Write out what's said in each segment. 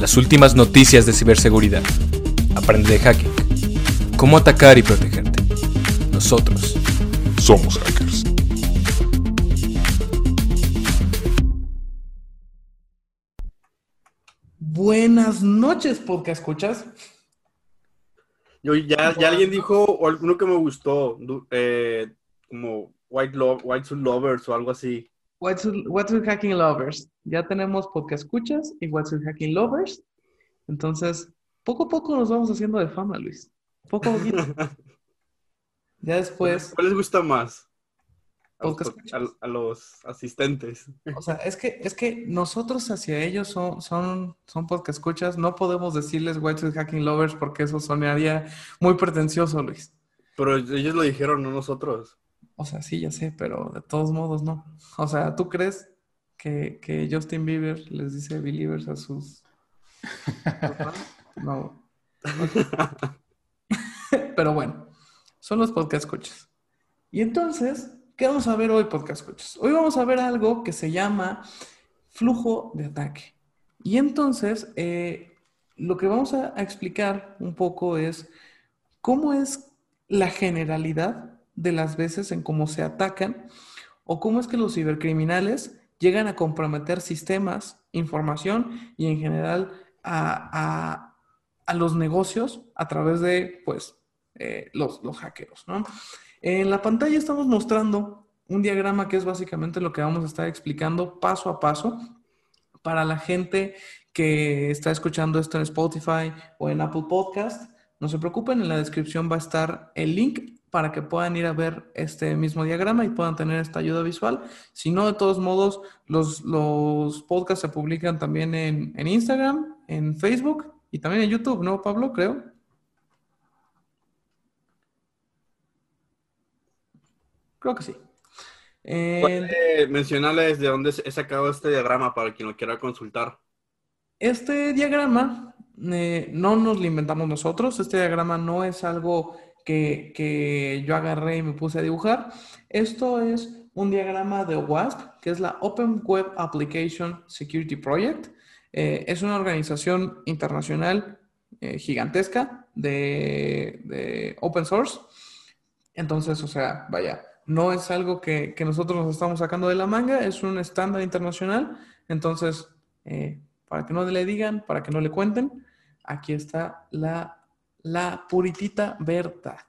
Las últimas noticias de ciberseguridad. Aprende de hacking. Cómo atacar y protegerte. Nosotros somos hackers. Buenas noches, podcast escuchas. Yo ya, ya alguien dijo o alguno que me gustó, eh, como White, Lo- White Suit Lovers o algo así. What's, What's with Hacking Lovers? Ya tenemos podcast escuchas y What's with Hacking Lovers. Entonces, poco a poco nos vamos haciendo de fama, Luis. Poco a poquito. ya después, ¿Cuál les gusta más? A los, Podcast a, a los asistentes. o sea, es que, es que nosotros hacia ellos son, son, son podcast escuchas. No podemos decirles What's with Hacking Lovers porque eso sonaría muy pretencioso, Luis. Pero ellos lo dijeron, no nosotros. O sea, sí, ya sé, pero de todos modos no. O sea, ¿tú crees que, que Justin Bieber les dice believers a sus... No. Pero bueno, son los podcast coches. Y entonces, ¿qué vamos a ver hoy, podcast coches? Hoy vamos a ver algo que se llama flujo de ataque. Y entonces, eh, lo que vamos a, a explicar un poco es cómo es la generalidad de las veces en cómo se atacan o cómo es que los cibercriminales llegan a comprometer sistemas, información y en general a, a- a los negocios a través de pues eh, los, los ¿no? En la pantalla estamos mostrando un diagrama que es básicamente lo que vamos a estar explicando paso a paso para la gente que está escuchando esto en Spotify o en Apple Podcast. No se preocupen, en la descripción va a estar el link para que puedan ir a ver este mismo diagrama y puedan tener esta ayuda visual. Si no, de todos modos, los, los podcasts se publican también en, en Instagram, en Facebook y también en YouTube, ¿no, Pablo? Creo. Creo que sí. Eh, Puede mencionarles de dónde he sacado este diagrama para quien lo quiera consultar. Este diagrama eh, no nos lo inventamos nosotros, este diagrama no es algo que, yo agarré y me puse a dibujar. Esto es un diagrama de OWASP, que es la Open Web Application Security Project. Eh, es una organización internacional eh, gigantesca de, open source. Entonces, o sea, vaya, no es algo que, que nosotros nos estamos sacando de la manga, es un estándar internacional. Entonces, eh, para que no le digan, para que no le cuenten, aquí está la, la puritita verdad.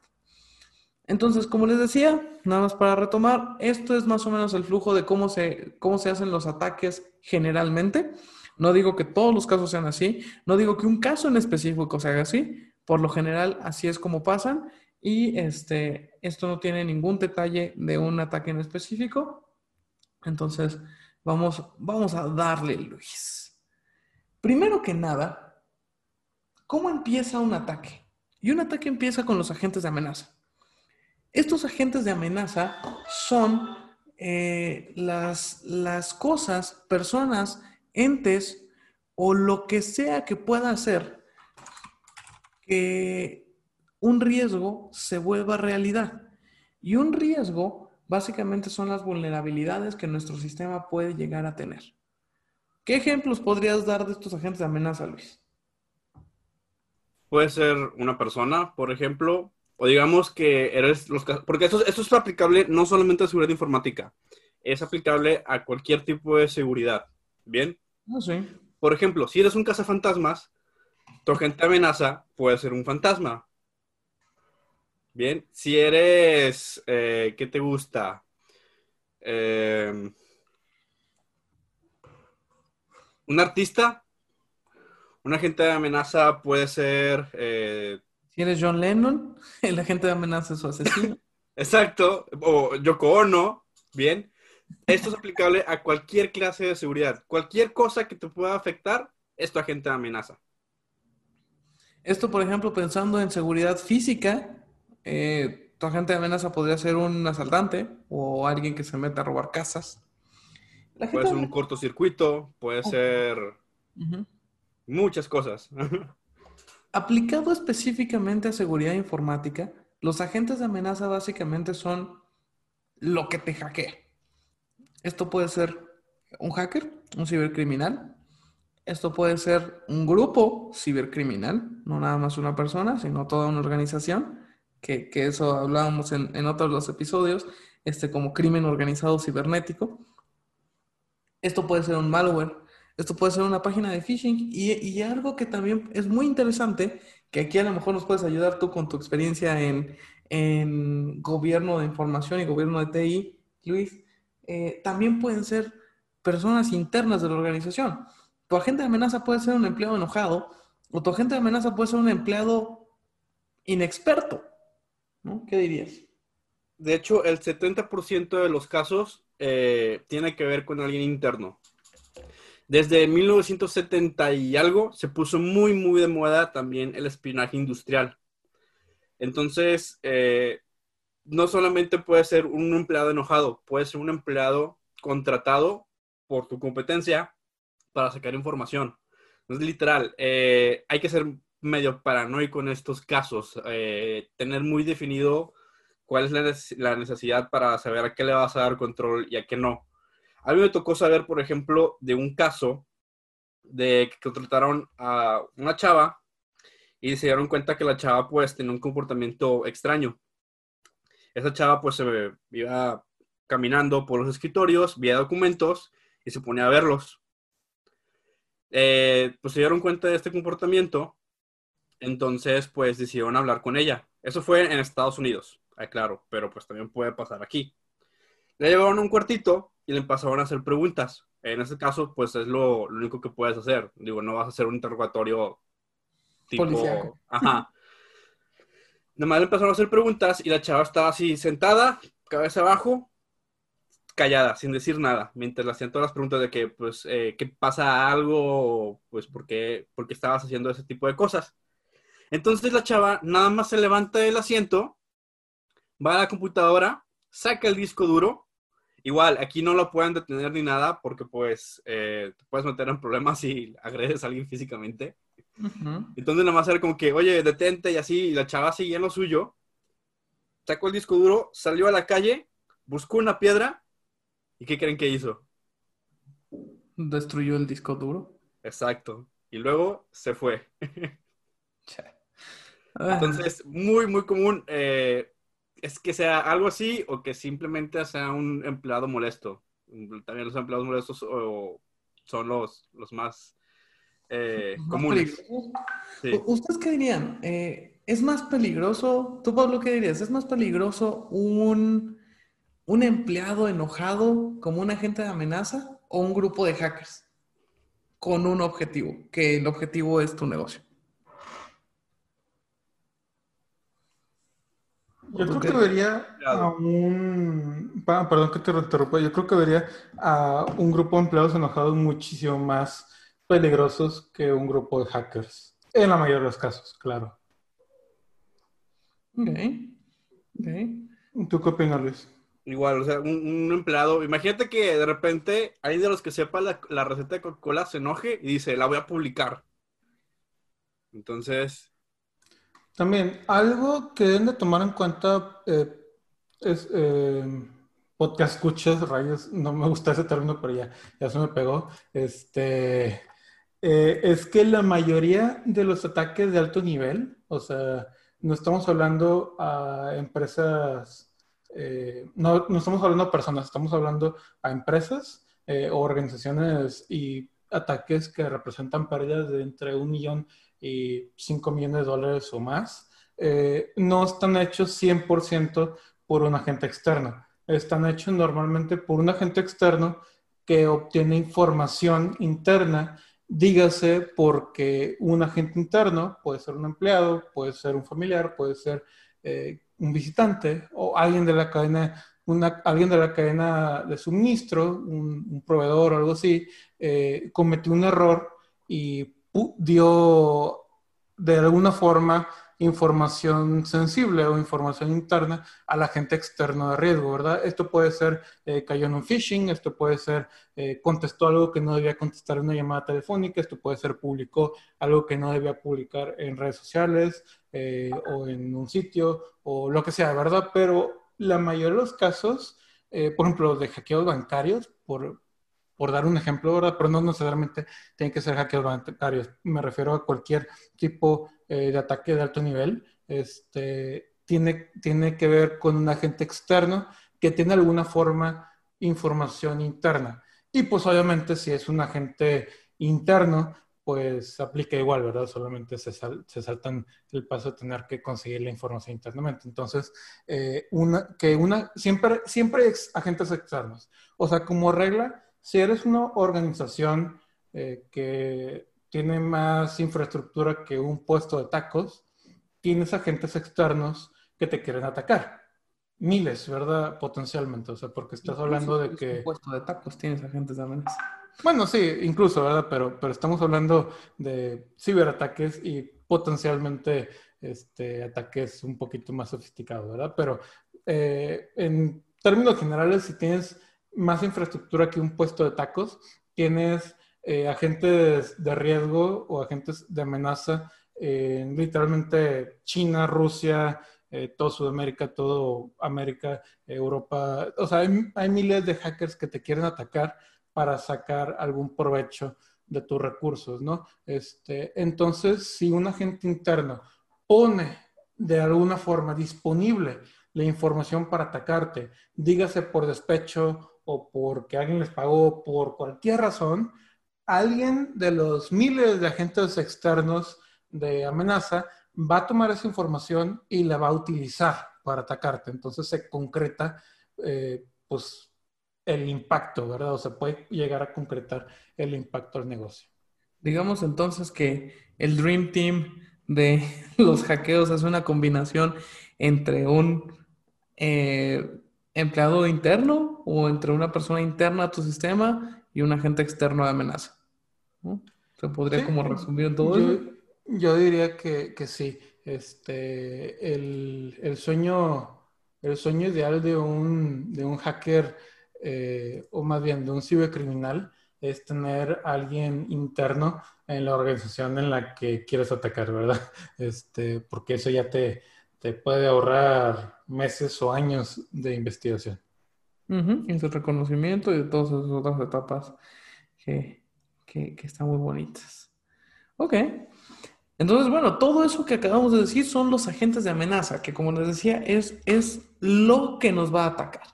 Entonces, como les decía, nada más para retomar, esto es más o menos el flujo de cómo se, cómo se hacen los ataques generalmente. No digo que todos los casos sean así, no digo que un caso en específico se haga así, por lo general así es como pasan y este, esto no tiene ningún detalle de un ataque en específico. Entonces, vamos, vamos a darle, Luis. Primero que nada, ¿cómo empieza un ataque? Y un ataque empieza con los agentes de amenaza. Estos agentes de amenaza son eh, las, las cosas, personas, entes o lo que sea que pueda hacer que un riesgo se vuelva realidad. Y un riesgo básicamente son las vulnerabilidades que nuestro sistema puede llegar a tener. ¿Qué ejemplos podrías dar de estos agentes de amenaza, Luis? Puede ser una persona, por ejemplo, o digamos que eres los porque esto, esto es aplicable no solamente a seguridad informática, es aplicable a cualquier tipo de seguridad. Bien, Ah, por ejemplo, si eres un cazafantasmas, tu agente de amenaza puede ser un fantasma. Bien, si eres, eh, ¿qué te gusta? Eh, un artista, un agente de amenaza puede ser eh, Si eres John Lennon, el agente de amenaza es su asesino. Exacto, o Yoko Ono, bien. Esto es aplicable a cualquier clase de seguridad. Cualquier cosa que te pueda afectar es tu agente de amenaza. Esto, por ejemplo, pensando en seguridad física, eh, tu agente de amenaza podría ser un asaltante o alguien que se meta a robar casas. La Puede ser un cortocircuito, puede ser. Muchas cosas. Aplicado específicamente a seguridad informática, los agentes de amenaza básicamente son lo que te hackea. Esto puede ser un hacker, un cibercriminal, Esto puede ser un grupo cibercriminal, no nada más una persona, sino toda una organización, que, eso hablábamos en, en otros los episodios, este, como crimen organizado cibernético. Esto puede ser un malware, esto puede ser una página de phishing y, algo que también es muy interesante, que aquí a lo mejor nos puedes ayudar tú con tu experiencia en, en gobierno de información y gobierno de TI, Luis, eh, también pueden ser personas internas de la organización. Tu agente de amenaza puede ser un empleado enojado o tu agente de amenaza puede ser un empleado inexperto. ¿no? ¿Qué dirías? De hecho, el 70% de los casos eh, tiene que ver con alguien interno. Desde 1970 y algo se puso muy, muy de moda también el espionaje industrial. Entonces, eh, no solamente puede ser un empleado enojado, puede ser un empleado contratado por tu competencia para sacar información. Es literal, eh, hay que ser medio paranoico en estos casos, tener muy definido cuál es la necesidad para saber a qué le vas a dar control y a qué no. A mí me tocó saber, por ejemplo, de un caso de que contrataron a una chava y se dieron cuenta que la chava pues tenía un comportamiento extraño. Esa chava pues se iba caminando por los escritorios, veía documentos y se ponía a verlos. Eh, pues se dieron cuenta de este comportamiento, entonces pues decidieron hablar con ella. Eso fue en Estados Unidos claro, pero pues también puede pasar aquí. Le llevaron a un cuartito y le empezaron a hacer preguntas. En ese caso, pues es lo, único que puedes hacer. Digo, no vas a hacer un interrogatorio tipo... Ajá. Nomás le empezaron a hacer preguntas y la chava estaba así sentada, cabeza abajo, callada, sin decir nada, mientras le hacían todas las preguntas de que, pues, eh, ¿qué pasa algo? Pues, ¿por qué, ¿por qué estabas haciendo ese tipo de cosas? Entonces la chava nada más se levanta del asiento va a la computadora, saca el disco duro. Igual, aquí no lo pueden detener ni nada porque pues eh, te puedes meter en problemas si agredes a alguien físicamente. Entonces nada más era como que, oye, detente y así, y la chava seguía en lo suyo. Sacó el disco duro, salió a la calle, buscó una piedra y ¿qué creen que hizo? Destruyó el disco duro. Exacto. Y luego se fue. Entonces, muy, muy común. Eh, es que sea algo así o que simplemente sea un empleado molesto. También los empleados molestos son los, los más eh, comunes. ¿Ustedes qué dirían? Eh, ¿Es más peligroso, tú Pablo, qué dirías? ¿Es más peligroso un, un empleado enojado como un agente de amenaza o un grupo de hackers con un objetivo, que el objetivo es tu negocio? Yo creo que vería a un. Perdón que te interrumpa. Yo creo que vería a un grupo de empleados enojados muchísimo más peligrosos que un grupo de hackers. En la mayoría de los casos, claro. Ok. ¿Tú qué opinas, Luis? Igual, o sea, un, empleado. Imagínate que de repente hay de los que sepa la, la receta de Coca-Cola se enoje y dice, la voy a publicar. Entonces, también, algo que deben de tomar en cuenta eh, es eh, podcast escuchas, rayos, no me gusta ese término, pero ya, ya se me pegó. Este, eh, es que la mayoría de los ataques de alto nivel, o sea, no estamos hablando a empresas, no, no estamos hablando a personas, estamos hablando a empresas o organizaciones y ataques que representan pérdidas de entre un millón y 5 millones de dólares o más, eh, no están hechos 100% por un agente externo. Están hechos normalmente por un agente externo que obtiene información interna, dígase porque un agente interno puede ser un empleado, puede ser un familiar, puede ser eh, un visitante o alguien de la cadena, una, alguien de la cadena de suministro, un, proveedor o algo así, eh, cometió un error y dio de alguna forma información sensible o información interna al agente externo de riesgo, ¿verdad? Esto puede ser eh, cayó en un phishing, esto puede ser eh, contestó algo que no debía contestar en una llamada telefónica, esto puede ser publicó algo que no debía publicar en redes sociales eh, o en un sitio o lo que sea, ¿verdad? Pero la mayoría de los casos, por ejemplo, de hackeos bancarios, por, por dar un ejemplo, ¿verdad? Pero no necesariamente tienen que ser hackeos bancarios. Me refiero a cualquier tipo eh, de ataque de alto nivel. Este, tiene, tiene que ver con un agente externo que tiene alguna forma información interna. Y pues obviamente si es un agente interno, pues aplica igual, ¿verdad? Solamente se, se, saltan el paso de tener que conseguir la información internamente. Entonces, eh, una, que una, siempre, siempre hay agentes externos. O sea, como regla, si eres una organización eh, que tiene más infraestructura que un puesto de tacos, tienes agentes externos que te quieren atacar. Miles, ¿verdad? Potencialmente, o sea, porque estás hablando de que... Un puesto de tacos tienes agentes de amenaza. Bueno, sí, incluso, ¿verdad? Pero, pero estamos hablando de ciberataques y potencialmente este, ataques un poquito más sofisticados, ¿verdad? Pero eh, en términos generales, si tienes más infraestructura que un puesto de tacos, tienes eh, agentes de riesgo o agentes de amenaza en literalmente China, Rusia, eh, todo Sudamérica, todo América, Europa. O sea, hay, hay miles de hackers que te quieren atacar para sacar algún provecho de tus recursos, ¿no? Este, entonces, si un agente interno pone de alguna forma disponible la información para atacarte, dígase por despecho o porque alguien les pagó, por cualquier razón, alguien de los miles de agentes externos de amenaza va a tomar esa información y la va a utilizar para atacarte. Entonces se concreta, eh, pues, el impacto, ¿verdad? O se puede llegar a concretar el impacto al negocio. Digamos entonces que el Dream Team de los hackeos es una combinación entre un eh, empleado interno o entre una persona interna a tu sistema y un agente externo de amenaza. ¿Se podría como resumir todo yo, eso? Yo diría que, que sí. Este, el, el, sueño, el sueño ideal de un, de un hacker eh, o más bien de un cibercriminal, es tener alguien interno en la organización en la que quieres atacar, ¿verdad? Este, porque eso ya te, te puede ahorrar meses o años de investigación. Y de reconocimiento y de todas esas otras etapas que, que, que están muy bonitas. Ok. Entonces, bueno, todo eso que acabamos de decir son los agentes de amenaza, que como les decía, es, es lo que nos va a atacar.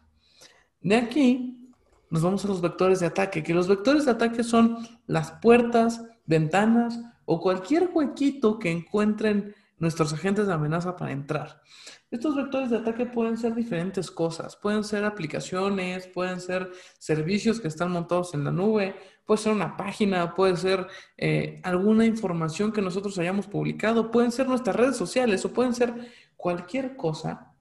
De aquí nos vamos a los vectores de ataque, que los vectores de ataque son las puertas, ventanas o cualquier huequito que encuentren nuestros agentes de amenaza para entrar. Estos vectores de ataque pueden ser diferentes cosas, pueden ser aplicaciones, pueden ser servicios que están montados en la nube, puede ser una página, puede ser eh, alguna información que nosotros hayamos publicado, pueden ser nuestras redes sociales o pueden ser cualquier cosa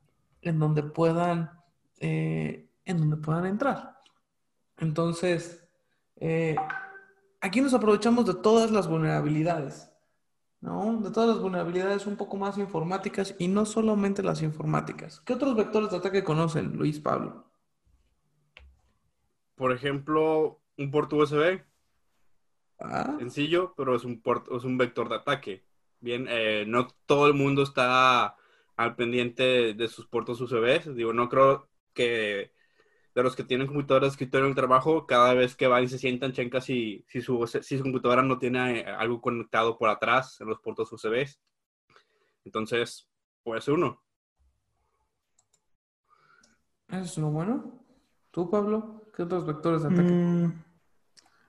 en donde puedan eh, en donde puedan entrar. Entonces, eh, aquí nos aprovechamos de todas las vulnerabilidades, ¿no? De todas las vulnerabilidades un poco más informáticas y no solamente las informáticas. ¿Qué otros vectores de ataque conocen, Luis Pablo? Por ejemplo, un puerto USB. Ah. Sencillo, pero es un, es un vector de ataque. Bien, eh, no todo el mundo está al pendiente de sus puertos USB. Digo, no creo que de los que tienen computadora de escritorio en el trabajo, cada vez que van y se sientan, checan si, si, su, si su computadora no tiene eh, algo conectado por atrás en los puertos USB. Entonces, puede ser uno. ¿Es uno bueno? ¿Tú, Pablo? ¿Qué otros vectores de ataque? Mm,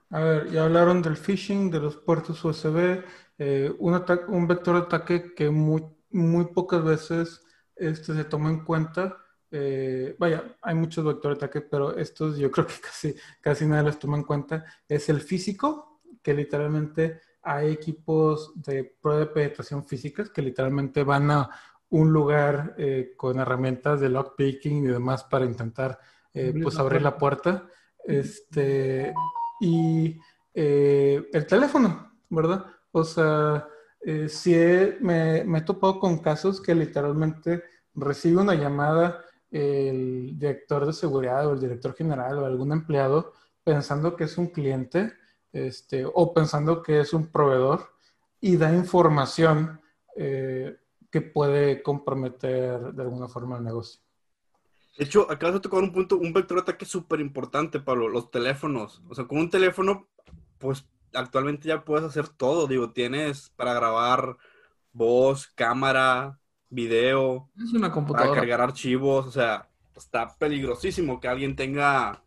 a ver, ya hablaron del phishing, de los puertos USB. Eh, un, un vector de ataque que muy, muy pocas veces este, se toma en cuenta eh, vaya, hay muchos vectores de ataque, pero estos yo creo que casi, casi nadie los toma en cuenta, es el físico, que literalmente hay equipos de prueba de penetración físicas que literalmente van a un lugar eh, con herramientas de lockpicking y demás para intentar eh, pues abrir la puerta. Este, y el teléfono, ¿verdad? O sea, si me, me he topado con casos que literalmente recibe una llamada el director de seguridad o el director general o algún empleado pensando que es un cliente este, o pensando que es un proveedor y da información eh, que puede comprometer de alguna forma el negocio. De hecho, acabas de tocar un punto, un vector de ataque súper importante, Pablo, los teléfonos. O sea, con un teléfono, pues actualmente ya puedes hacer todo. Digo, tienes para grabar voz, cámara, video. Es una computadora. Para cargar archivos. O sea, está peligrosísimo que alguien tenga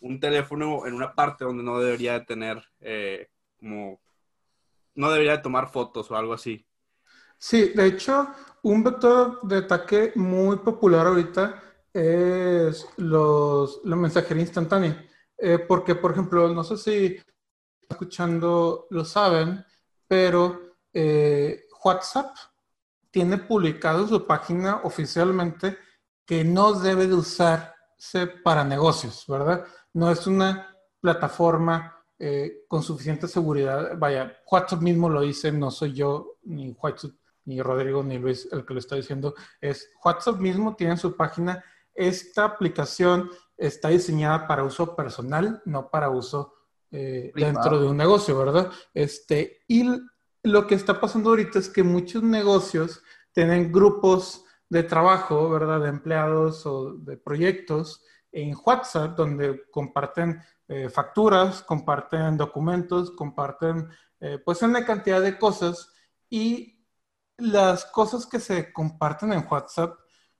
un teléfono en una parte donde no debería de tener, eh, como, no debería de tomar fotos o algo así. Sí, de hecho, un vector de ataque muy popular ahorita es los, la mensajería instantánea. Eh, porque, por ejemplo, no sé si escuchando lo saben, pero eh, WhatsApp tiene publicado en su página oficialmente que no debe de usarse para negocios, ¿verdad? No es una plataforma eh, con suficiente seguridad. Vaya, WhatsApp mismo lo dice, no soy yo, ni WhatsApp, ni Rodrigo, ni Luis el que lo está diciendo. Es WhatsApp mismo tiene en su página esta aplicación está diseñada para uso personal, no para uso eh, dentro de un negocio, ¿verdad? Este, y lo que está pasando ahorita es que muchos negocios tienen grupos de trabajo, ¿verdad? De empleados o de proyectos en WhatsApp donde comparten eh, facturas, comparten documentos, comparten eh, pues una cantidad de cosas y las cosas que se comparten en WhatsApp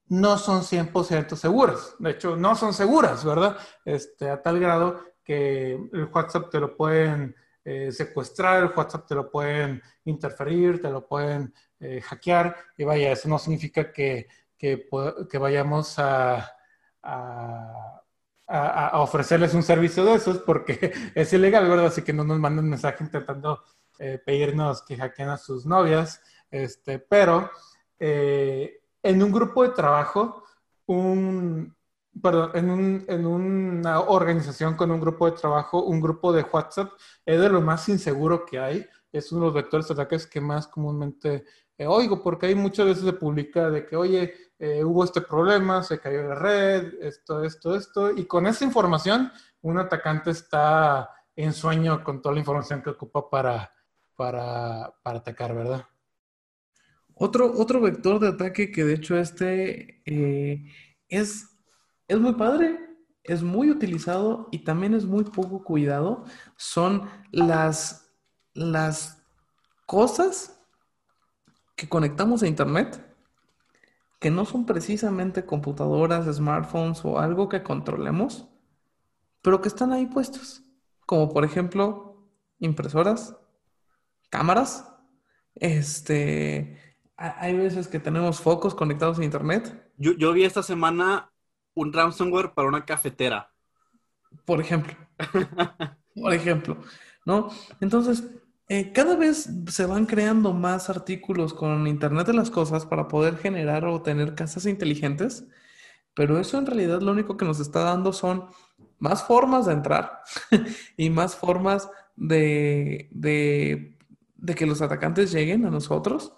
no son 100% seguras. De hecho, no son seguras, ¿verdad? Este, a tal grado que el WhatsApp te lo pueden eh, secuestrar, el WhatsApp te lo pueden interferir, te lo pueden eh, hackear. Y vaya, eso no significa que, que, vayamos a, a, a, ofrecerles un servicio de esos porque es ilegal, ¿verdad? Así que no nos manden mensaje intentando eh, pedirnos que hackeen a sus novias. Este, pero en un grupo de trabajo, un, perdón, en, un, en, una organización con un grupo de trabajo, un grupo de WhatsApp es de lo más inseguro que hay. Es uno de los vectores de ataques que más comúnmente eh, oigo, porque hay muchas veces se publica de que, oye, eh, hubo este problema, se cayó la red, esto, esto, esto, y con esa información un atacante está en sueño con toda la información que ocupa para, para, para atacar, ¿verdad? Otro, otro vector de ataque que de hecho este eh, es, es muy padre, es muy utilizado y también es muy poco cuidado, son las, las cosas que conectamos a Internet, que no son precisamente computadoras, smartphones o algo que controlemos, pero que están ahí puestos, como por ejemplo impresoras, cámaras, este, hay veces que tenemos focos conectados a internet. Yo, vi esta semana un ransomware para una cafetera. Por ejemplo. Por ejemplo. ¿No? Entonces, eh, cada vez se van creando más artículos con Internet de las Cosas para poder generar o tener casas inteligentes, pero eso en realidad lo único que nos está dando son más formas de entrar y más formas de, de que los atacantes lleguen a nosotros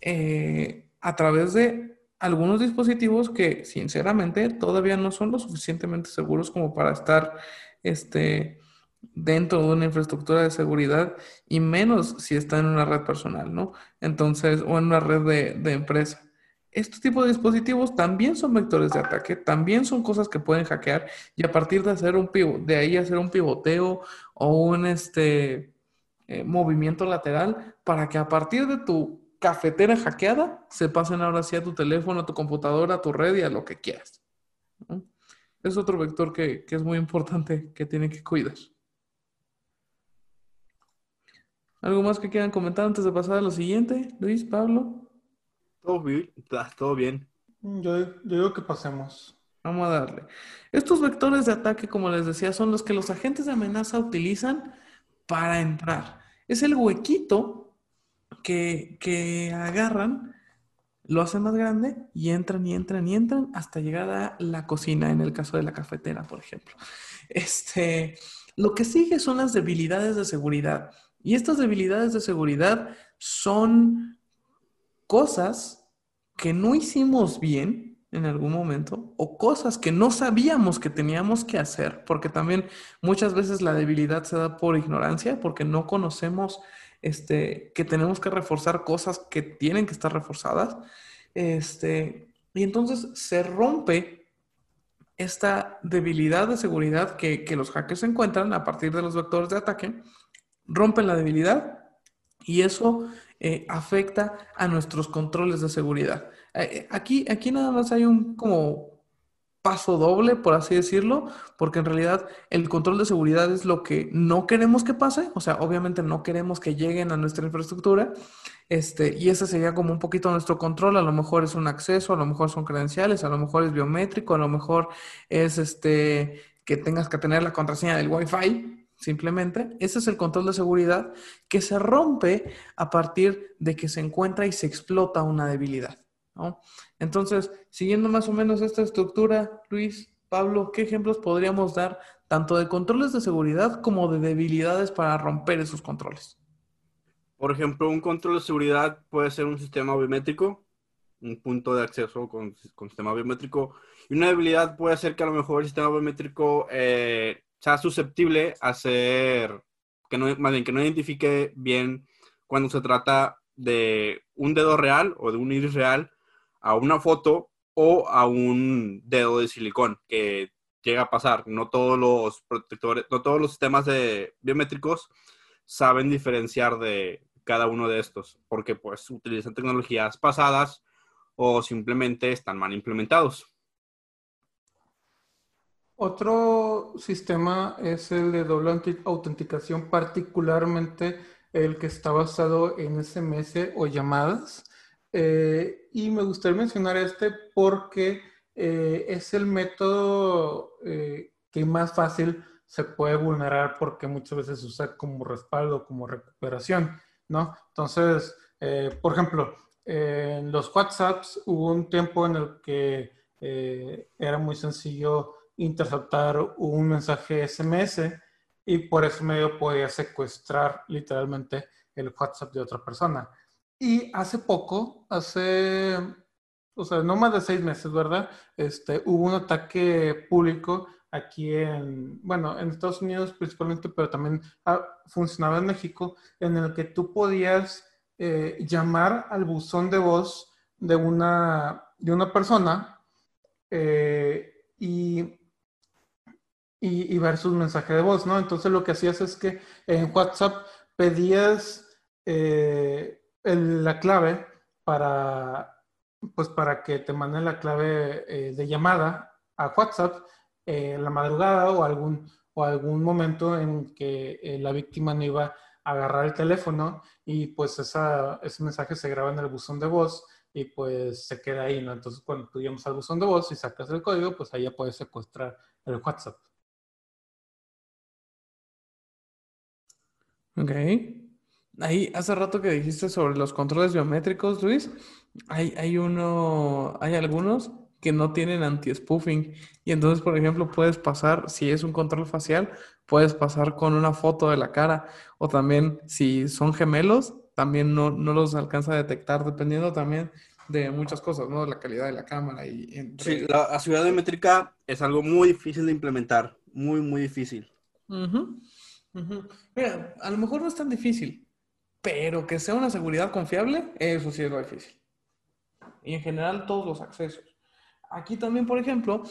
eh, a través de algunos dispositivos que sinceramente todavía no son lo suficientemente seguros como para estar este, dentro de una infraestructura de seguridad y menos si está en una red personal, ¿no? Entonces, o en una red de, de empresa. Estos tipos de dispositivos también son vectores de ataque, también son cosas que pueden hackear y a partir de hacer un de ahí hacer un pivoteo o un este, eh, movimiento lateral para que a partir de tu cafetera hackeada, se pasen ahora sí a tu teléfono, a tu computadora, a tu red y a lo que quieras. Es otro vector que, es muy importante que tiene que cuidar. ¿Algo más que quieran comentar antes de pasar a lo siguiente? Luis, Pablo. Todo bien. Todo bien. Yo, yo digo que pasemos. Vamos a darle. Estos vectores de ataque, como les decía, son los que los agentes de amenaza utilizan para entrar. Es el huequito que, agarran, lo hacen más grande y entran y entran y entran hasta llegar a la cocina, en el caso de la cafetera, por ejemplo. Este, lo que sigue son las debilidades de seguridad. Y estas debilidades de seguridad son cosas que no hicimos bien en algún momento o cosas que no sabíamos que teníamos que hacer, porque también muchas veces la debilidad se da por ignorancia, porque no conocemos este, que tenemos que reforzar cosas que tienen que estar reforzadas. Este, y entonces se rompe esta debilidad de seguridad que, los hackers encuentran a partir de los vectores de ataque, rompen la debilidad y eso eh, afecta a nuestros controles de seguridad. Eh, eh, aquí, aquí nada más hay un como paso doble, por así decirlo, porque en realidad el control de seguridad es lo que no queremos que pase, o sea, obviamente no queremos que lleguen a nuestra infraestructura, este, y ese sería como un poquito nuestro control, a lo mejor es un acceso, a lo mejor son credenciales, a lo mejor es biométrico, a lo mejor es este, que tengas que tener la contraseña del Wi-Fi, simplemente. Ese es el control de seguridad que se rompe a partir de que se encuentra y se explota una debilidad. Entonces, siguiendo más o menos esta estructura, Luis, Pablo, ¿qué ejemplos podríamos dar tanto de controles de seguridad como de debilidades para romper esos controles? Por ejemplo, un control de seguridad puede ser un sistema biométrico, un punto de acceso con, sistema biométrico, y una debilidad puede ser que a lo mejor el sistema biométrico eh, sea susceptible a ser, que no, que no identifique bien cuando se trata de un dedo real o de un iris real a una foto o a un dedo de silicón, que llega a pasar. No todos los protectores, no todos los sistemas de biométricos saben diferenciar de cada uno de estos, porque pues utilizan tecnologías pasadas o simplemente están mal implementados. Otro sistema es el de doble autenticación, particularmente el que está basado en SMS o llamadas. Eh, y me gustaría mencionar este porque eh, es el método eh, que más fácil se puede vulnerar porque muchas veces se usa como respaldo, como recuperación, ¿no? Entonces, por ejemplo, en los WhatsApps hubo un tiempo en el que era muy sencillo interceptar un mensaje SMS y por ese medio podía secuestrar literalmente el WhatsApp de otra persona. Y hace poco, hace, o sea, no más de seis meses, ¿verdad? Este, hubo un ataque público aquí en, bueno, en Estados Unidos principalmente, pero también ah, funcionaba en México, en el que tú podías eh, llamar al buzón de voz de una, de una persona eh, y, y, ver sus mensajes de voz, ¿no? Entonces lo que hacías es que en WhatsApp pedías... Eh, la clave para, pues para que te manden la clave eh, de llamada a WhatsApp eh, la madrugada o algún, o algún momento en que eh, la víctima no iba a agarrar el teléfono y pues esa, ese mensaje se graba en el buzón de voz y pues se queda ahí, ¿no? Entonces cuando tú llamas al buzón de voz y sacas el código, pues ahí ya puedes secuestrar el WhatsApp. Ok. Ahí, hace rato que dijiste sobre los controles biométricos, Luis, hay, hay uno, hay algunos que no tienen anti-spoofing. Y entonces, por ejemplo, puedes pasar, si es un control facial, puedes pasar con una foto de la cara. O también, si son gemelos, también no, los alcanza a detectar, dependiendo también de muchas cosas, ¿no? La calidad de la cámara y... Sí, la, ciudad biométrica es algo muy difícil de implementar, muy, muy difícil. Mira, a lo mejor no es tan difícil, pero que sea una seguridad confiable, eso sí es lo difícil. Y en general todos los accesos. Aquí también, por ejemplo,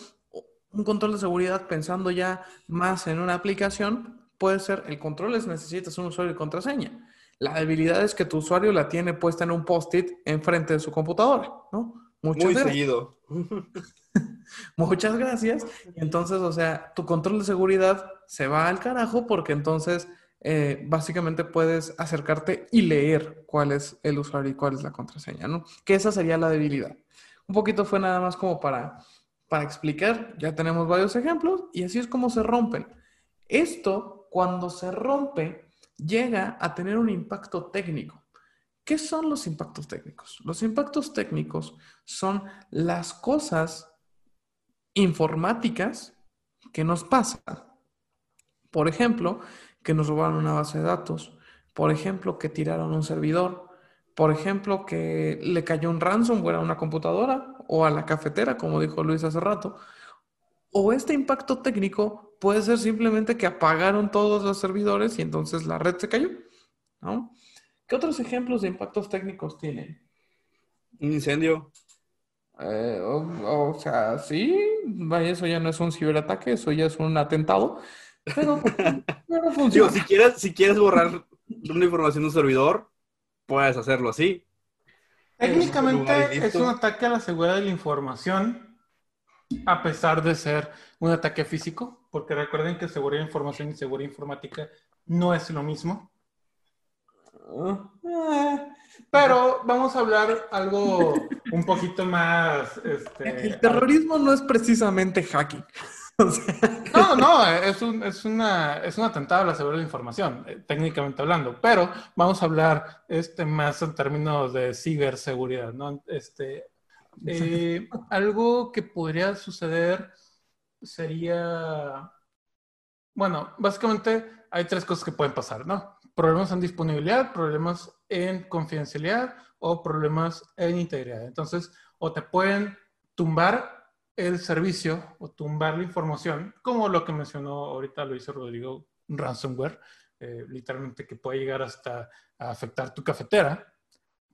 un control de seguridad pensando ya más en una aplicación, puede ser el control es necesitas un usuario y contraseña. La debilidad es que tu usuario la tiene puesta en un post-it enfrente de su computadora, ¿no? Muchas Muy seguido. Muchas gracias. Entonces, o sea, tu control de seguridad se va al carajo porque entonces eh, básicamente puedes acercarte y leer cuál es el usuario y cuál es la contraseña, ¿no? Que esa sería la debilidad. Un poquito fue nada más como para, para explicar, ya tenemos varios ejemplos y así es como se rompen. Esto, cuando se rompe, llega a tener un impacto técnico. ¿Qué son los impactos técnicos? Los impactos técnicos son las cosas informáticas que nos pasan. Por ejemplo, que nos robaron una base de datos, por ejemplo, que tiraron un servidor, por ejemplo, que le cayó un ransomware a una computadora o a la cafetera, como dijo Luis hace rato. O este impacto técnico puede ser simplemente que apagaron todos los servidores y entonces la red se cayó. ¿no? ¿Qué otros ejemplos de impactos técnicos tienen? Un incendio. Eh, o, sea, sí, vaya, eso ya no es un ciberataque, eso ya es un atentado. Pero, pero funciona. si quieres, si quieres borrar una información de un servidor, puedes hacerlo así. Técnicamente es un ataque a la seguridad de la información, a pesar de ser un ataque físico, porque recuerden que seguridad de información y seguridad informática no es lo mismo. Eh, pero vamos a hablar algo un poquito más. Este, el terrorismo no es precisamente hacking. No, no, es un, es, una, es un atentado a la seguridad de información, eh, técnicamente hablando, pero vamos a hablar este, más en términos de ciberseguridad, ¿no? Este, eh, algo que podría suceder sería, bueno, básicamente hay tres cosas que pueden pasar, ¿no? Problemas en disponibilidad, problemas en confidencialidad o problemas en integridad. Entonces, o te pueden tumbar el servicio o tumbar la información, como lo que mencionó ahorita Luis Rodrigo, ransomware, eh, literalmente que puede llegar hasta afectar tu cafetera,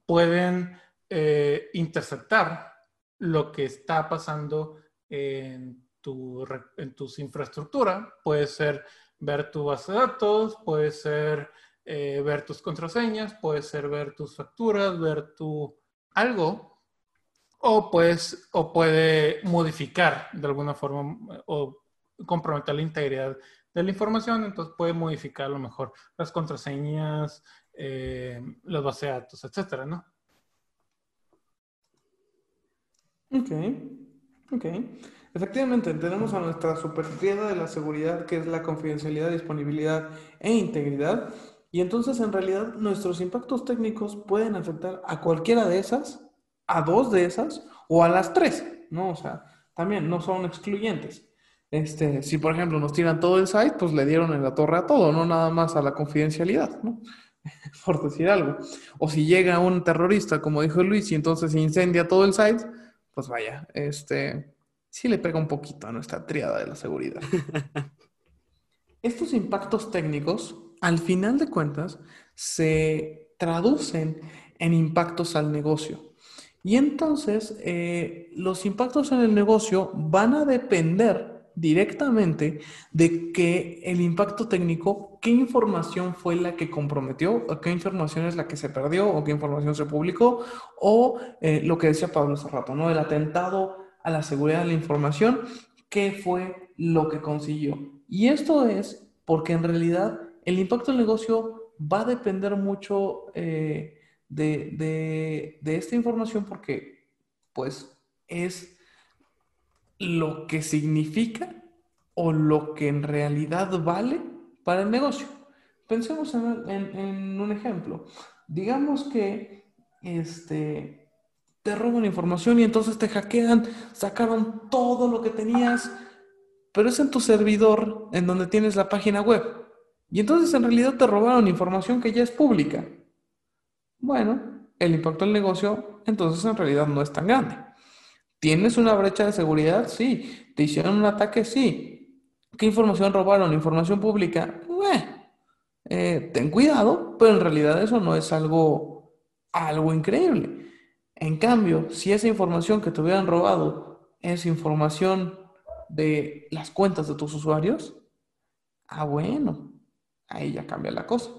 pueden eh, interceptar lo que está pasando en tu, en tus infraestructura. Puede ser ver tu base de datos, puede ser eh, ver tus contraseñas, puede ser ver tus facturas, ver tu algo o, puede modificar de alguna forma o comprometer la integridad de la información, entonces puede modificar a lo mejor las contraseñas, eh, los bases de datos, etcétera, ¿no? Ok, ok. Efectivamente, tenemos a nuestra superficie de la seguridad, que es la confidencialidad, disponibilidad e integridad. Y entonces, en realidad, nuestros impactos técnicos pueden afectar a cualquiera de esas a dos de esas o a las tres, ¿no? O sea, también no son excluyentes. Este, si por ejemplo nos tiran todo el site, pues le dieron en la torre a todo, no nada más a la confidencialidad, ¿no? por decir algo. O si llega un terrorista, como dijo Luis, y entonces incendia todo el site, pues vaya, este, sí le pega un poquito a nuestra triada de la seguridad. Estos impactos técnicos, al final de cuentas, se traducen en impactos al negocio. Y entonces eh, los impactos en el negocio van a depender directamente de que el impacto técnico, qué información fue la que comprometió, qué información es la que se perdió, o qué información se publicó, o eh, lo que decía Pablo hace ¿no? El atentado a la seguridad de la información, qué fue lo que consiguió. Y esto es porque en realidad el impacto del negocio va a depender mucho eh, de, esta información porque pues es lo que significa o lo que en realidad vale para el negocio. Pensemos en, un ejemplo. Digamos que este, te roban información y entonces te hackean, sacaron todo lo que tenías, pero es en tu servidor en donde tienes la página web. Y entonces en realidad te robaron información que ya es pública. Bueno, el impacto del negocio entonces en realidad no es tan grande. ¿Tienes una brecha de seguridad? Sí. ¿Te hicieron un ataque? Sí. ¿Qué información robaron? ¿Información pública? Eh, ten cuidado, pero en realidad eso no es algo, algo increíble. En cambio, si esa información que te hubieran robado es información de las cuentas de tus usuarios, ah, bueno, ahí ya cambia la cosa.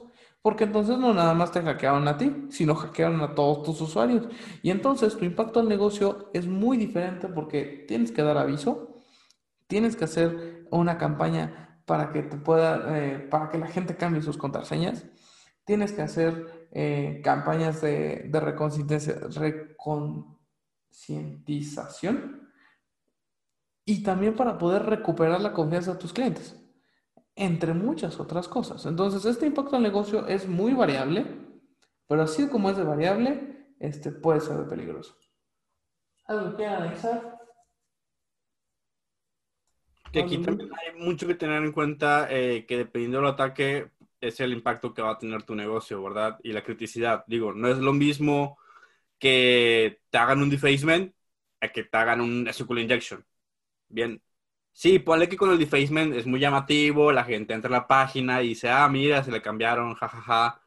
Porque entonces no nada más te hackearon a ti, sino hackearon a todos tus usuarios. Y entonces tu impacto al negocio es muy diferente porque tienes que dar aviso, tienes que hacer una campaña para que te pueda, eh, para que la gente cambie sus contraseñas. Tienes que hacer eh, campañas de, de reconcientización y también para poder recuperar la confianza de tus clientes entre muchas otras cosas. Entonces, este impacto al negocio es muy variable, pero así como es de variable, este puede ser de peligroso. ¿Algo que analizar? Que aquí también hay mucho que tener en cuenta eh, que dependiendo del ataque es el impacto que va a tener tu negocio, ¿verdad? Y la criticidad. Digo, no es lo mismo que te hagan un defacement a que te hagan un SQL injection. Bien, Sí, ponle que con el defacement es muy llamativo, la gente entra a la página y dice, ah, mira, se le cambiaron, jajaja.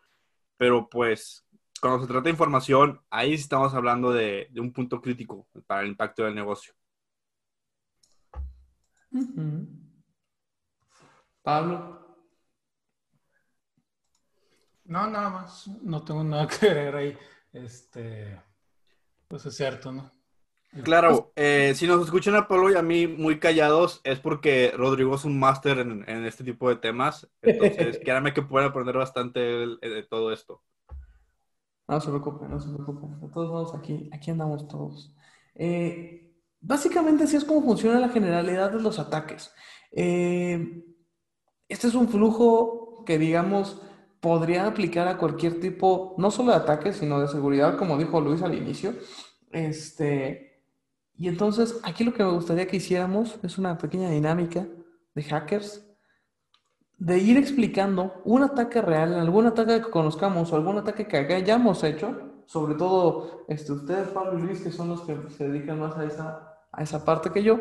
Pero pues, cuando se trata de información, ahí estamos hablando de, un punto crítico para el impacto del negocio. Pablo. No, nada más. No tengo nada que ver ahí. Este, pues es cierto, ¿no? Claro, eh, si nos escuchan a Pablo y a mí muy callados, es porque Rodrigo es un máster en, este tipo de temas. Entonces, créanme que pueden aprender bastante de, todo esto. No se preocupen, no se preocupen. De todos modos, aquí, aquí andamos todos. Eh, básicamente, así es como funciona la generalidad de los ataques. Eh, este es un flujo que, digamos, podría aplicar a cualquier tipo, no solo de ataque, sino de seguridad, como dijo Luis al inicio. Este y entonces, aquí lo que me gustaría que hiciéramos es una pequeña dinámica de hackers, de ir explicando un ataque real, algún ataque que conozcamos o algún ataque que hayamos hecho, sobre todo este, ustedes, Pablo y Luis, que son los que se dedican más a esa, a esa parte que yo,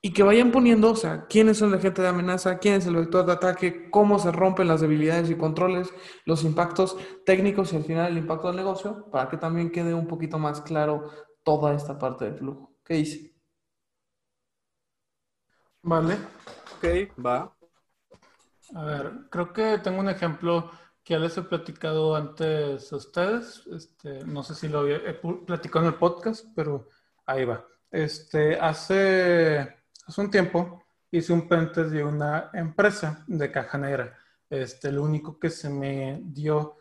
y que vayan poniendo, o sea, quiénes son el agente de amenaza, quién es el vector de ataque, cómo se rompen las debilidades y controles, los impactos técnicos y al final el impacto del negocio, para que también quede un poquito más claro toda esta parte del flujo. ¿Qué dice? Vale. Ok, va. A ver, creo que tengo un ejemplo que ya les he platicado antes a ustedes. Este, no sé si lo había platicado en el podcast, pero ahí va. Este, hace, hace un tiempo hice un pentest de una empresa de caja negra. Este, lo único que se me dio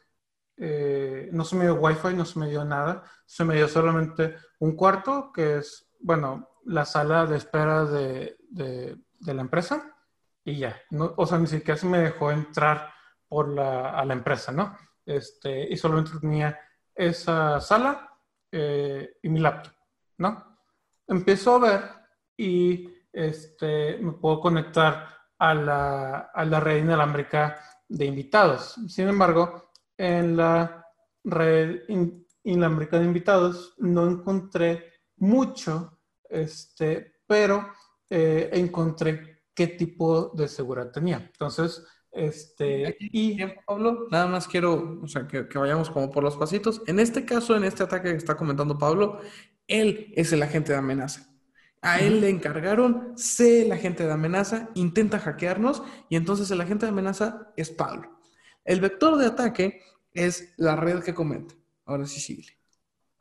eh, no se me dio wifi, no se me dio nada, se me dio solamente un cuarto, que es, bueno, la sala de espera de, de, la empresa, y ya, no, o sea, ni siquiera se me dejó entrar por la, a la empresa, ¿no? Este, y solamente tenía esa sala eh, y mi laptop, ¿no? Empiezo a ver y este, me puedo conectar a la, a la red inalámbrica de invitados. Sin embargo, en la red inalámbrica de invitados no encontré mucho, este, pero eh, encontré qué tipo de seguridad tenía. Entonces, este, y Pablo, nada más quiero, o sea, que, vayamos como por los pasitos. En este caso, en este ataque que está comentando Pablo, él es el agente de amenaza. A él le encargaron, sé el agente de amenaza, intenta hackearnos y entonces el agente de amenaza es Pablo. El vector de ataque es la red que comenta. Ahora sí sigue.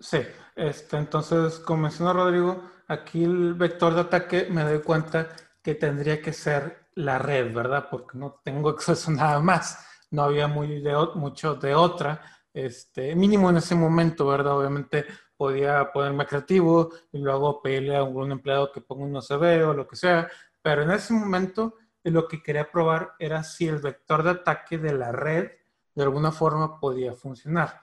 Sí, este, entonces, como menciona Rodrigo, aquí el vector de ataque me doy cuenta que tendría que ser la red, ¿verdad? Porque no tengo acceso a nada más. No había muy de, mucho de otra, este, mínimo en ese momento, ¿verdad? Obviamente podía ponerme creativo y luego pedirle a algún empleado que ponga un OCB o lo que sea, pero en ese momento lo que quería probar era si el vector de ataque de la red de alguna forma podía funcionar.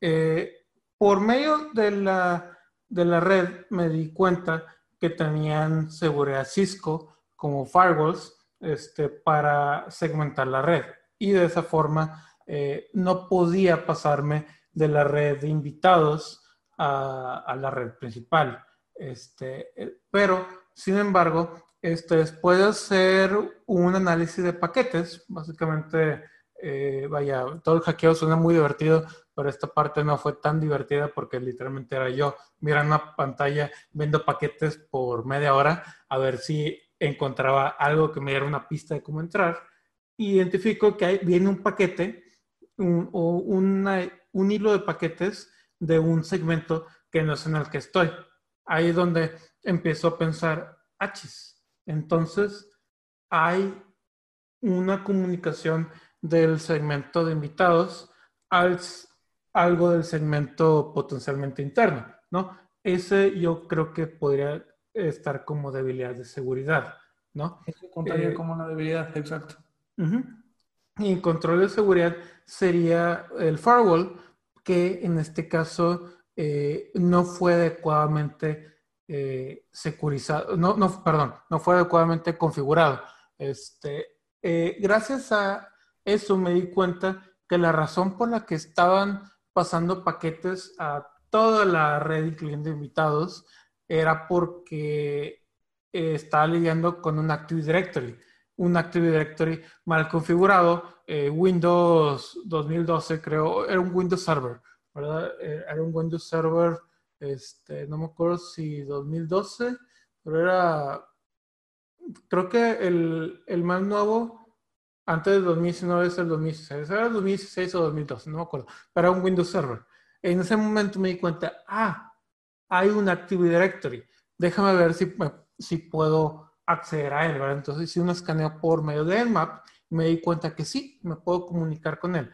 Eh, por medio de la, de la red me di cuenta que tenían seguridad Cisco como firewalls este, para segmentar la red y de esa forma eh, no podía pasarme de la red de invitados a, a la red principal. Este, eh, pero, sin embargo, este, después de hacer un análisis de paquetes, básicamente eh, vaya, todo el hackeo suena muy divertido, pero esta parte no fue tan divertida porque literalmente era yo mirando una pantalla, viendo paquetes por media hora a ver si encontraba algo que me diera una pista de cómo entrar. Identifico que viene un paquete o un hilo de paquetes de un segmento que no es en el que estoy. Ahí es donde empiezo a pensar, achis. Entonces, hay una comunicación del segmento de invitados al algo del segmento potencialmente interno, ¿no? Ese yo creo que podría estar como debilidad de seguridad, ¿no? Eso contaría eh, como una debilidad, exacto. Y control de seguridad sería el firewall, que en este caso eh, no fue adecuadamente eh, securizado, no, no, perdón, no fue adecuadamente configurado. Este, gracias a eso me di cuenta que la razón por la que estaban pasando paquetes a toda la red clientes invitados era porque eh, estaba lidiando con un Active Directory. Un Active Directory mal configurado, eh, Windows 2012 creo, era un Windows Server, ¿verdad? Eh, era un Windows Server, este, no me acuerdo si 2012, pero era creo que el, el más nuevo, antes del 2019, es el 2016. Era el 2016 o 2012, no me acuerdo. Era un Windows Server. En ese momento me di cuenta, ah, hay un Active Directory. Déjame ver si, si puedo acceder a él, ¿verdad? Entonces hice un escaneo por medio de Nmap me di cuenta que sí, me puedo comunicar con él.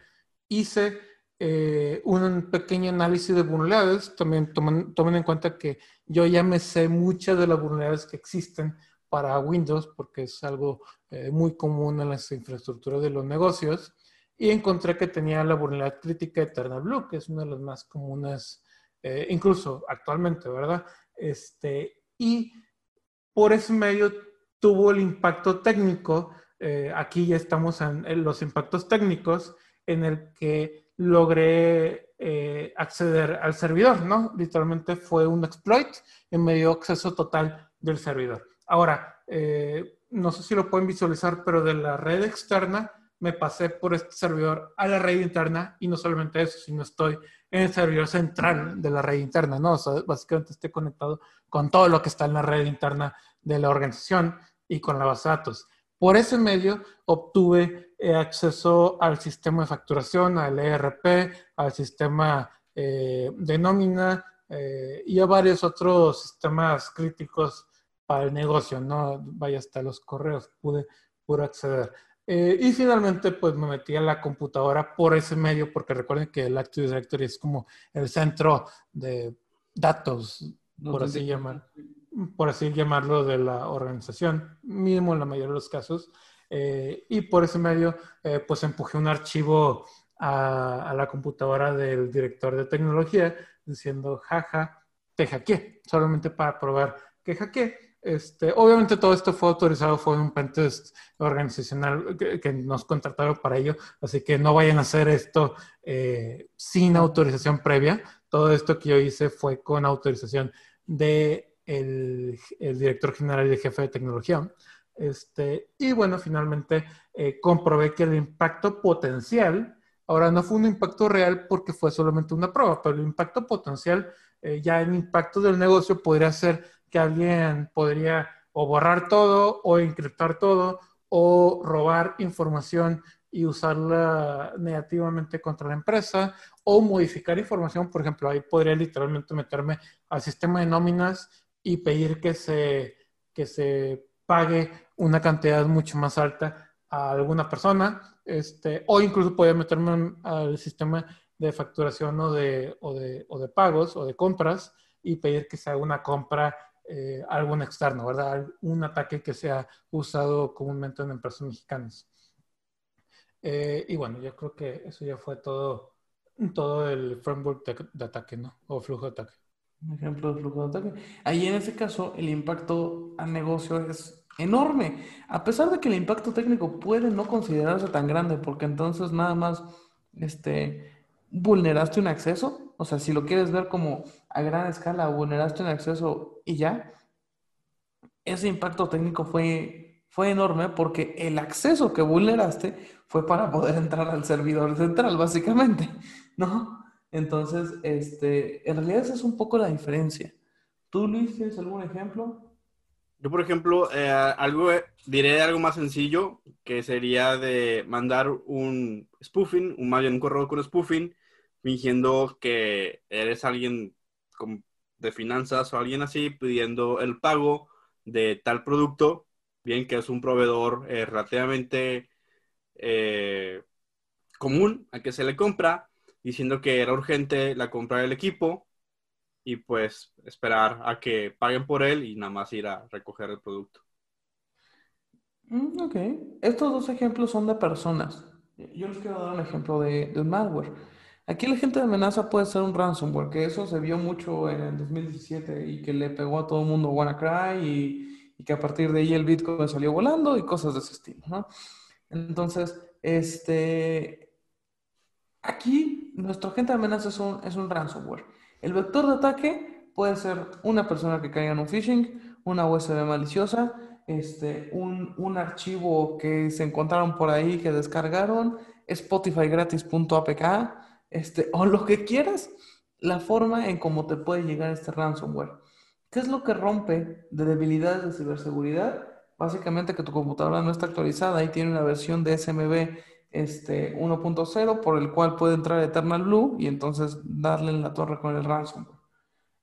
Hice eh, un pequeño análisis de vulnerabilidades. También tomen, tomen, en cuenta que yo ya me sé muchas de las vulnerabilidades que existen para Windows, porque es algo eh, muy común en las infraestructuras de los negocios. Y encontré que tenía la vulnerabilidad crítica Eternal Blue, que es una de las más comunes, eh, incluso actualmente, ¿verdad? Este, y por ese medio tuvo el impacto técnico. aquí ya estamos en, en los impactos técnicos en el que logré eh, acceder al servidor, ¿no? Literalmente fue un exploit y me dio acceso total del servidor. Ahora, eh, no sé si lo pueden visualizar, pero de la red externa me pasé por este servidor a la red interna y no solamente eso, sino estoy en el servidor central de la red interna, ¿no? O sea, básicamente estoy conectado con todo lo que está en la red interna de la organización y con la base de datos. Por ese medio obtuve eh, acceso al sistema de facturación, al ERP, al sistema eh, de nómina eh, y a varios otros sistemas críticos para el negocio, ¿no? Vaya hasta los correos, pude, pude acceder. y finalmente, pues me metí a la computadora por ese medio, porque recuerden que el Active Directory es como el centro de datos, por así llamar por así llamarlo, de la organización, mínimo en la mayoría de los casos. Eh, y por ese medio, eh, pues empujé un archivo a, la computadora del director de tecnología diciendo, jaja, te hackeé, solamente para probar que hackeé. Este, obviamente todo esto fue autorizado, fue un pentest organizacional que, nos contrataron para ello, así que no vayan a hacer esto eh, sin autorización previa. Todo esto que yo hice fue con autorización de el, director general y el jefe de tecnología. Este, y bueno, finalmente eh, comprobé que el impacto potencial, ahora no fue un impacto real porque fue solamente una prueba, pero el impacto potencial, eh, ya el impacto del negocio podría ser que alguien podría o borrar todo o encriptar todo o robar información y usarla negativamente contra la empresa o modificar información, por ejemplo, ahí podría literalmente meterme al sistema de nóminas y pedir que se, que se pague una cantidad mucho más alta a alguna persona, este, o incluso podría meterme al sistema de facturación o de, o de, o de, pagos o de compras y pedir que se haga una compra eh, a algún externo, ¿verdad? Un ataque que sea usado comúnmente en empresas mexicanas. Eh, y bueno, yo creo que eso ya fue todo, todo el framework de, de ataque, ¿no? O flujo de ataque. Ejemplo de flujo de ataque. Ahí en ese caso el impacto al negocio es enorme, a pesar de que el impacto técnico puede no considerarse tan grande, porque entonces nada más este, vulneraste un acceso, o sea, si lo quieres ver como a gran escala, vulneraste un acceso y ya, ese impacto técnico fue, fue enorme porque el acceso que vulneraste fue para poder entrar al servidor central, básicamente, ¿no? Entonces, este, en realidad esa es un poco la diferencia. ¿Tú, Luis, tienes algún ejemplo? Yo, por ejemplo, eh, algo, diré algo más sencillo, que sería de mandar un spoofing, un, más bien un correo con spoofing, fingiendo que eres alguien de finanzas o alguien así, pidiendo el pago de tal producto, bien que es un proveedor eh, relativamente eh, común a que se le compra, diciendo que era urgente la compra del equipo y pues esperar a que paguen por él y nada más ir a recoger el producto. Mm, ok, estos dos ejemplos son de personas. Yo les quiero dar un ejemplo de, un malware. Aquí el agente de amenaza puede ser un ransomware, que eso se vio mucho en el 2017 y que le pegó a todo el mundo WannaCry y, y que a partir de ahí el Bitcoin salió volando y cosas de ese estilo, ¿no? Entonces, este, aquí nuestro agente de amenaza es un, ransomware. El vector de ataque puede ser una persona que caiga en un phishing, una USB maliciosa, este, un, un, archivo que se encontraron por ahí que descargaron, spotifygratis.apk, este, o lo que quieras, la forma en cómo te puede llegar este ransomware. ¿Qué es lo que rompe de debilidades de ciberseguridad? básicamente que tu computadora no está actualizada y tiene una versión de SMB este, 1.0 por el cual puede entrar Eternal Blue y entonces darle en la torre con el ransomware.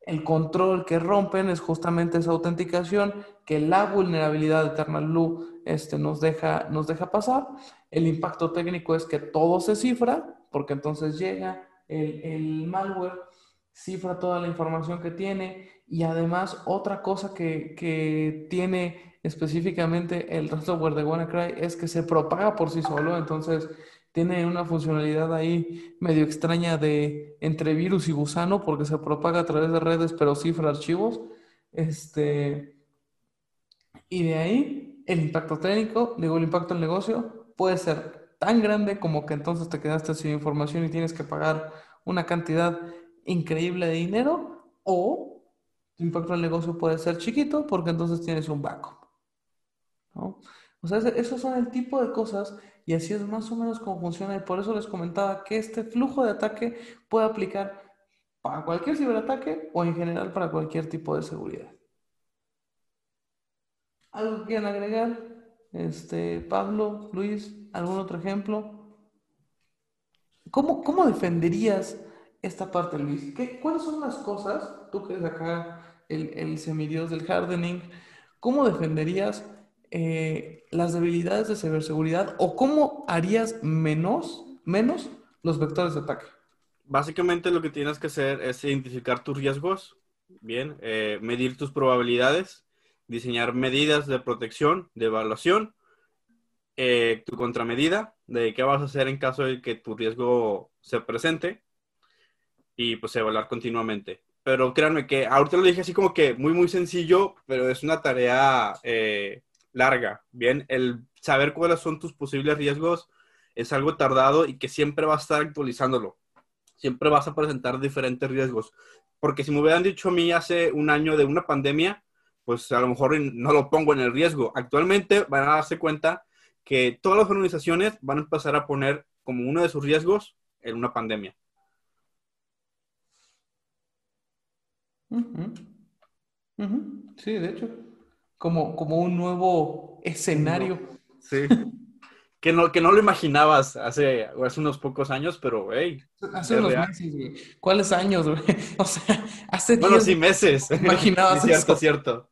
El control que rompen es justamente esa autenticación que la vulnerabilidad de Eternal Blue este, nos, deja, nos deja pasar. El impacto técnico es que todo se cifra, porque entonces llega el, el malware, cifra toda la información que tiene y además otra cosa que, que tiene específicamente el ransomware de WannaCry es que se propaga por sí solo, entonces tiene una funcionalidad ahí medio extraña de entre virus y gusano porque se propaga a través de redes pero cifra archivos. Este, y de ahí el impacto técnico, digo el impacto al negocio, puede ser tan grande como que entonces te quedaste sin información y tienes que pagar una cantidad increíble de dinero o tu impacto al negocio puede ser chiquito porque entonces tienes un backup. O sea, esos son el tipo de cosas y así es más o menos cómo funciona y por eso les comentaba que este flujo de ataque puede aplicar para cualquier ciberataque o en general para cualquier tipo de seguridad. ¿Algo que quieran agregar? Este, Pablo, Luis, ¿algún otro ejemplo? ¿Cómo, cómo defenderías esta parte, Luis? ¿Qué, ¿Cuáles son las cosas, tú que eres acá el, el semidios del hardening, cómo defenderías eh, las debilidades de ciberseguridad o cómo harías menos, menos los vectores de ataque? Básicamente lo que tienes que hacer es identificar tus riesgos, bien, eh, medir tus probabilidades, diseñar medidas de protección, de evaluación, eh, tu contramedida de qué vas a hacer en caso de que tu riesgo se presente y pues evaluar continuamente. Pero créanme que ahorita lo dije así como que muy, muy sencillo, pero es una tarea larga, ¿bien? El saber cuáles son tus posibles riesgos es algo tardado y que siempre vas a estar actualizándolo. Siempre vas a presentar diferentes riesgos. Porque si me hubieran dicho a mí hace un año de una pandemia, pues a lo mejor no lo pongo en el riesgo. Actualmente van a darse cuenta que todas las organizaciones van a empezar a poner como uno de sus riesgos en una pandemia. Sí, de hecho como, como un nuevo escenario. Sí. que no, que no lo imaginabas hace, hace unos pocos años, pero, hey. Hace unos meses, güey. ¿Cuáles años, güey? O sea, hace Bueno, sí, meses. Imaginabas sí, cierto, cierto.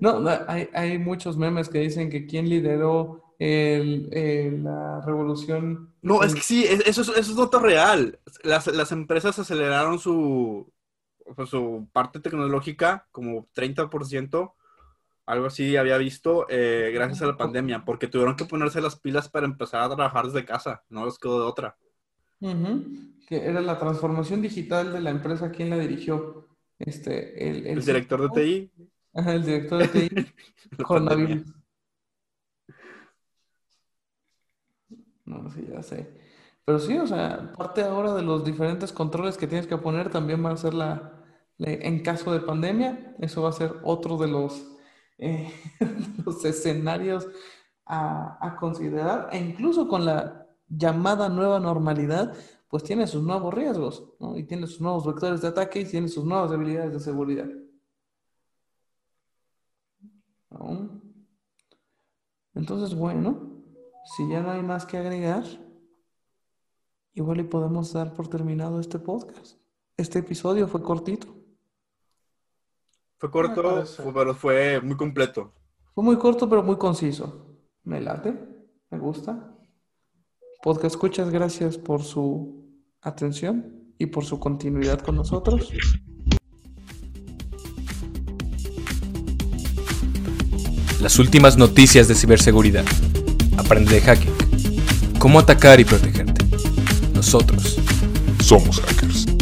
no, hay, hay muchos memes que dicen que quién lideró el, la revolución. No, es que sí, eso es, eso es otro real. Las, las empresas aceleraron su, pues, su parte tecnológica como 30%, algo así había visto, eh, gracias a la pandemia, porque tuvieron que ponerse las pilas para empezar a trabajar desde casa, no les quedó de otra. Que era la transformación digital de la empresa, ¿quién la dirigió? Este, el, el, director de TI. el director de TI. coronavirus. No, sí, ya sé. Pero sí, o sea, parte ahora de los diferentes controles que tienes que poner también va a ser la, en caso de pandemia, eso va a ser otro de los, eh, escenarios a, a, considerar. E incluso con la llamada nueva normalidad, pues tiene sus nuevos riesgos, ¿no? Y tiene sus nuevos vectores de ataque y tiene sus nuevas debilidades de seguridad. Entonces, bueno, si ya no hay más que agregar, igual y podemos dar por terminado este podcast. Este episodio fue cortito. Fue corto, pero fue muy completo. Fue muy corto, pero muy conciso. Me late, me gusta. Podcast Escuchas, gracias por su atención y por su continuidad con nosotros. Las últimas noticias de ciberseguridad. Aprende de hacking. Cómo atacar y protegerte. Nosotros somos hackers.